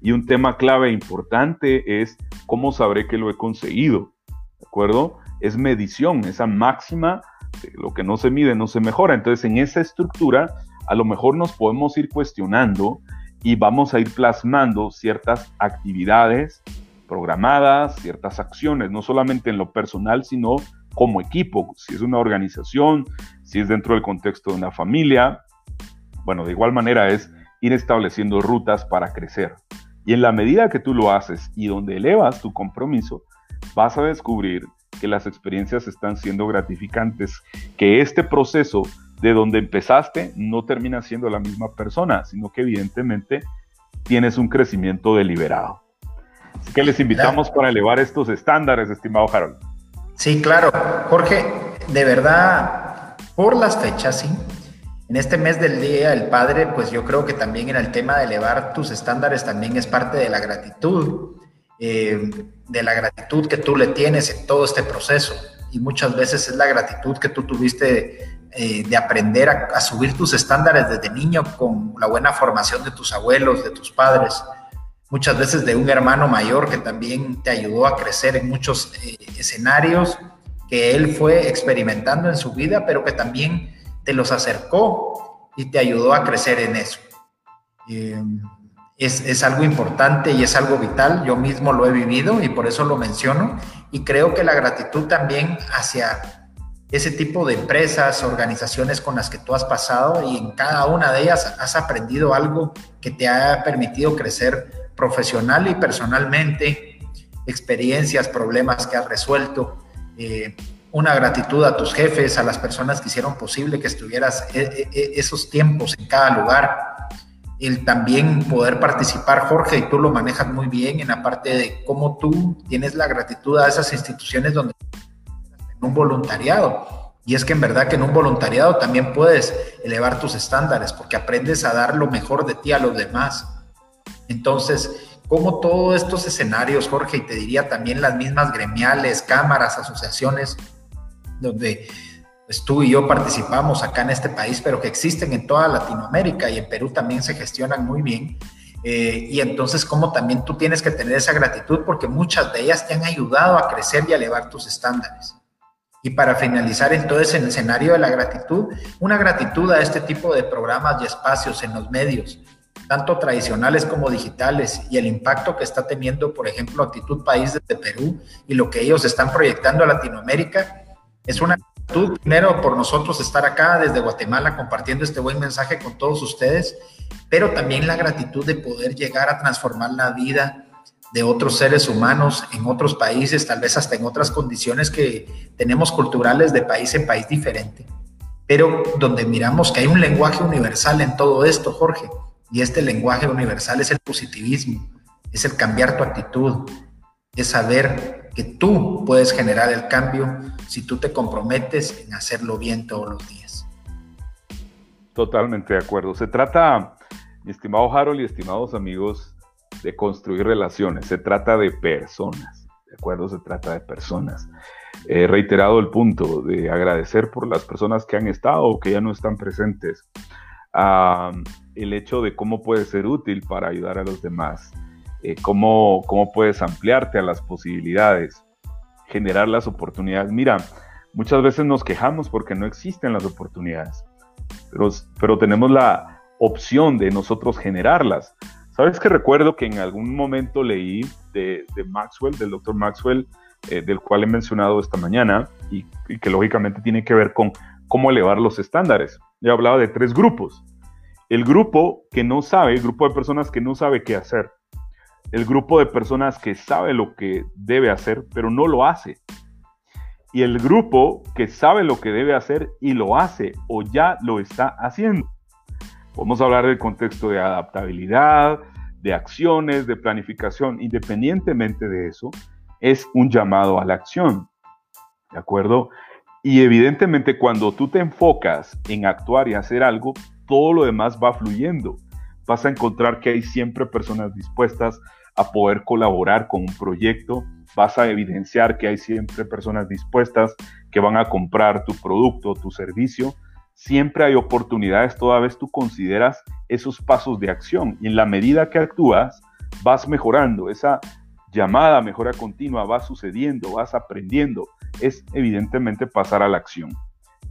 Y un tema clave e importante es cómo sabré que lo he conseguido. ¿De acuerdo? Es medición, esa máxima, lo que no se mide no se mejora. Entonces, en esa estructura, a lo mejor nos podemos ir cuestionando y vamos a ir plasmando ciertas actividades programadas, ciertas acciones, no solamente en lo personal, sino como equipo, si es una organización, si es dentro del contexto de una familia. Bueno, de igual manera es ir estableciendo rutas para crecer. Y en la medida que tú lo haces y donde elevas tu compromiso, vas a descubrir que las experiencias están siendo gratificantes, que este proceso de donde empezaste no termina siendo la misma persona, sino que evidentemente tienes un crecimiento deliberado. Así que les invitamos para elevar estos estándares, estimado Harold. Sí, claro. Jorge, de verdad, por las fechas, sí. En este mes del Día del Padre, pues yo creo que también en el tema de elevar tus estándares también es parte de la gratitud, eh, de la gratitud que tú le tienes en todo este proceso. Y muchas veces es la gratitud que tú tuviste eh, de aprender a, subir tus estándares desde niño con la buena formación de tus abuelos, de tus padres, muchas veces de un hermano mayor que también te ayudó a crecer en muchos eh, escenarios que él fue experimentando en su vida, pero que también te los acercó y te ayudó a crecer en eso. Eh, es, es, algo importante y es algo vital. Yo mismo lo he vivido y por eso lo menciono. Y creo que la gratitud también hacia ese tipo de empresas, organizaciones con las que tú has pasado y en cada una de ellas has aprendido algo que te ha permitido crecer profesional y personalmente, experiencias, problemas que has resuelto, eh, una gratitud a tus jefes, a las personas que hicieron posible que estuvieras e, e, e, esos tiempos en cada lugar, el también poder participar, Jorge, y tú lo manejas muy bien en la parte de cómo tú tienes la gratitud a esas instituciones donde en un voluntariado. Y es que en verdad que en un voluntariado también puedes elevar tus estándares porque aprendes a dar lo mejor de ti a los demás. Entonces, como todos estos escenarios, Jorge, y te diría también las mismas gremiales, cámaras, asociaciones, donde pues, tú y yo participamos acá en este país, pero que existen en toda Latinoamérica y en Perú también se gestionan muy bien. Eh, y entonces, como también tú tienes que tener esa gratitud porque muchas de ellas te han ayudado a crecer y a elevar tus estándares. Y para finalizar entonces en el escenario de la gratitud, una gratitud a este tipo de programas y espacios en los medios, tanto tradicionales como digitales, y el impacto que está teniendo, por ejemplo, Actitud País de Perú y lo que ellos están proyectando a Latinoamérica, es una gratitud primero por nosotros estar acá desde Guatemala compartiendo este buen mensaje con todos ustedes, pero también la gratitud de poder llegar a transformar la vida de otros seres humanos en otros países, tal vez hasta en otras condiciones que tenemos culturales de país en país diferente, pero donde miramos que hay un lenguaje universal en todo esto, Jorge, y este lenguaje universal es el positivismo, es el cambiar tu actitud, es saber que tú puedes generar el cambio si tú te comprometes en hacerlo bien todos los días. Totalmente de acuerdo. Se trata, mi estimado Harold y estimados amigos, de construir relaciones, se trata de personas, ¿de acuerdo? Se trata de personas. He reiterado el punto de agradecer por las personas que han estado o que ya no están presentes. el hecho de cómo puedes ser útil para ayudar a los demás, eh, cómo, cómo puedes ampliarte a las posibilidades, generar las oportunidades. Mira, muchas veces nos quejamos porque no existen las oportunidades, pero, pero tenemos la opción de nosotros generarlas. Sabes que recuerdo que en algún momento leí de, Maxwell, del doctor Maxwell, eh, del cual he mencionado esta mañana, y, que lógicamente tiene que ver con cómo elevar los estándares. Yo hablaba de tres grupos. El grupo que no sabe, el grupo de personas que no sabe qué hacer. El grupo de personas que sabe lo que debe hacer, pero no lo hace. Y el grupo que sabe lo que debe hacer y lo hace o ya lo está haciendo. Podemos hablar del contexto de adaptabilidad, de acciones, de planificación. Independientemente de eso, es un llamado a la acción. ¿De acuerdo? Y evidentemente cuando tú te enfocas en actuar y hacer algo, todo lo demás va fluyendo. Vas a encontrar que hay siempre personas dispuestas a poder colaborar con un proyecto. Vas a evidenciar que hay siempre personas dispuestas que van a comprar tu producto, tu servicio. Siempre hay oportunidades, toda vez tú consideras esos pasos de acción y en la medida que actúas, vas mejorando. Esa llamada mejora continua va sucediendo, vas aprendiendo. Es evidentemente pasar a la acción.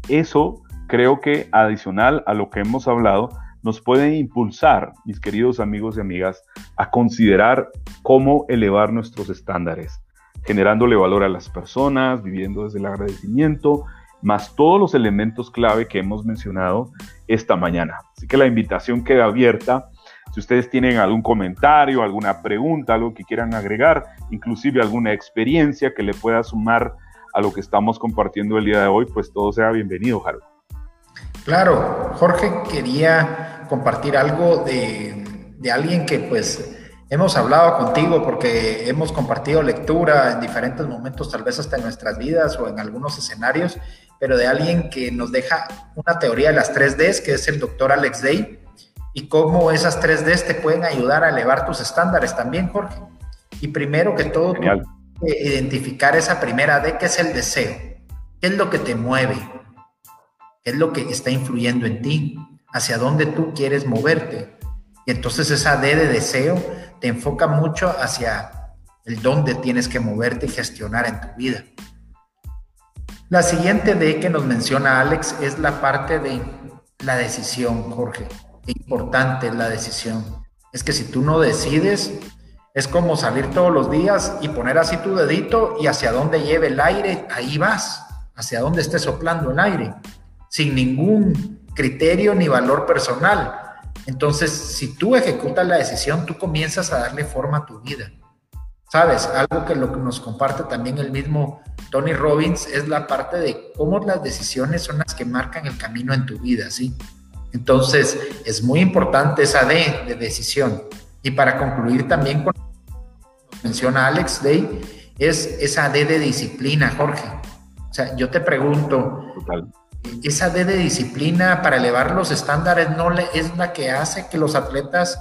Eso creo que adicional a lo que hemos hablado, nos puede impulsar, mis queridos amigos y amigas, a considerar cómo elevar nuestros estándares, generándole valor a las personas, viviendo desde el agradecimiento, más todos los elementos clave que hemos mencionado esta mañana. Así que la invitación queda abierta. Si ustedes tienen algún comentario, alguna pregunta, algo que quieran agregar, inclusive alguna experiencia que le pueda sumar a lo que estamos compartiendo el día de hoy, pues todo sea bienvenido, Harold. Claro, Jorge quería compartir algo de, alguien que pues hemos hablado contigo porque hemos compartido lectura en diferentes momentos, tal vez hasta en nuestras vidas o en algunos escenarios, pero de alguien que nos deja una teoría de las 3Ds, que es el doctor Alex Day, y cómo esas 3Ds te pueden ayudar a elevar tus estándares también, Jorge. Y primero que todo, identificar esa primera D, que es el deseo. ¿Qué es lo que te mueve? es lo que está influyendo en ti, hacia dónde tú quieres moverte. Y entonces esa D de deseo te enfoca mucho hacia el dónde tienes que moverte y gestionar en tu vida. La siguiente D que nos menciona Alex es la parte de la decisión, Jorge. Importante es la decisión. Es que si tú no decides, es como salir todos los días y poner así tu dedito y hacia dónde lleve el aire, ahí vas, hacia dónde esté soplando el aire sin ningún criterio ni valor personal. Entonces, si tú ejecutas la decisión, tú comienzas a darle forma a tu vida. ¿Sabes? Algo que lo que nos comparte también el mismo Tony Robbins es la parte de cómo las decisiones son las que marcan el camino en tu vida, ¿sí? Entonces, es muy importante esa D de decisión. Y para concluir también con menciona Alex Day, es esa D de disciplina, Jorge. O sea, yo te pregunto, esa D de disciplina para elevar los estándares no le, es la que hace que los atletas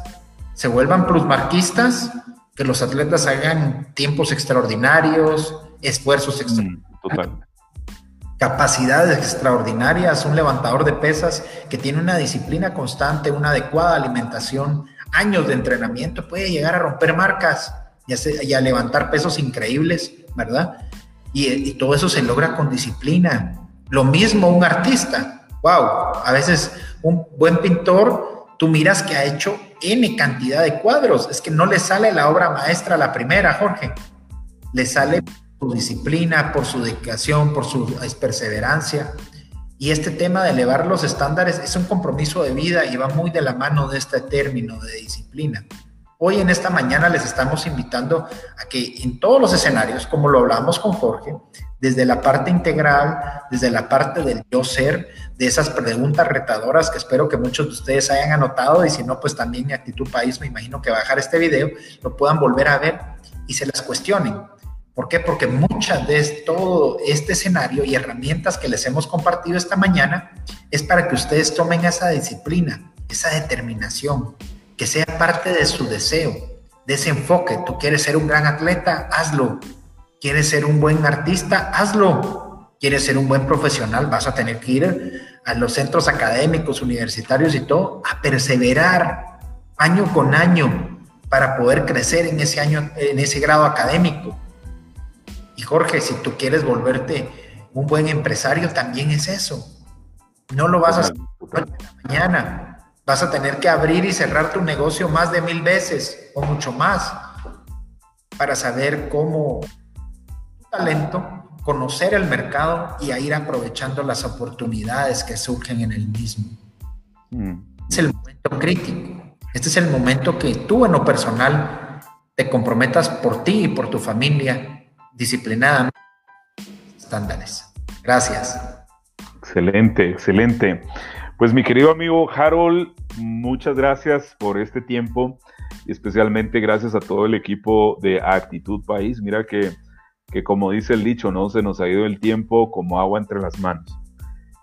se vuelvan plusmarquistas, que los atletas hagan tiempos extraordinarios, esfuerzos mm, extraordinarios, capacidades extraordinarias, un levantador de pesas que tiene una disciplina constante, una adecuada alimentación, años de entrenamiento, puede llegar a romper marcas y a, levantar pesos increíbles, ¿verdad? y todo eso se logra con disciplina, lo mismo un artista. Wow, a veces un buen pintor, tú miras que ha hecho N cantidad de cuadros. Es que no le sale la obra maestra la primera, Jorge. Le sale su disciplina, por su dedicación, por su perseverancia. Y este tema de elevar los estándares es un compromiso de vida y va muy de la mano de este término de disciplina. Hoy en esta mañana les estamos invitando a que en todos los escenarios, como lo hablamos con Jorge, desde la parte integral, desde la parte del yo ser, de esas preguntas retadoras que espero que muchos de ustedes hayan anotado y si no, pues también mi actitud país, me imagino que bajar este video, lo puedan volver a ver y se las cuestionen. ¿Por qué? Porque muchas de todo este escenario y herramientas que les hemos compartido esta mañana es para que ustedes tomen esa disciplina, esa determinación, que sea parte de su deseo, de ese enfoque. Tú quieres ser un gran atleta, hazlo. ¿Quieres ser un buen artista? Hazlo. ¿Quieres ser un buen profesional? Vas a tener que ir a los centros académicos, universitarios y todo, a perseverar año con año para poder crecer en ese año, en ese grado académico. Y Jorge, si tú quieres volverte un buen empresario, también es eso. No lo vas a hacer mañana. Vas a tener que abrir y cerrar tu negocio más de mil veces o mucho más para saber cómo talento, conocer el mercado y a ir aprovechando las oportunidades que surgen en el mismo. Mm, es el momento crítico. Este es el momento que tú en lo personal te comprometas por ti y por tu familia disciplinadamente estándares. Gracias. Excelente, excelente. Pues mi querido amigo Harold, muchas gracias por este tiempo y especialmente gracias a todo el equipo de Actitud País. Mira que, que como dice el dicho, no se nos ha ido el tiempo como agua entre las manos.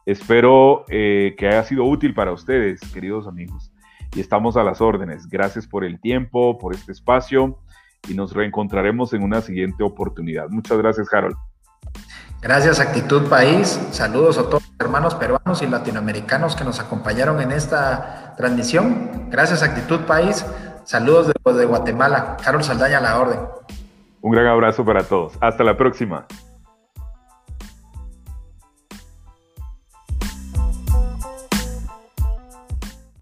Espero eh, que haya sido útil para ustedes, queridos amigos. Y estamos a las órdenes. Gracias por el tiempo, por este espacio y nos reencontraremos en una siguiente oportunidad. Muchas gracias, Harold. Gracias, Actitud País. Saludos a todos los hermanos peruanos y latinoamericanos que nos acompañaron en esta transmisión. Gracias, Actitud País. Saludos de, de Guatemala. Harold Saldaña, a la orden. Un gran abrazo para todos. Hasta la próxima.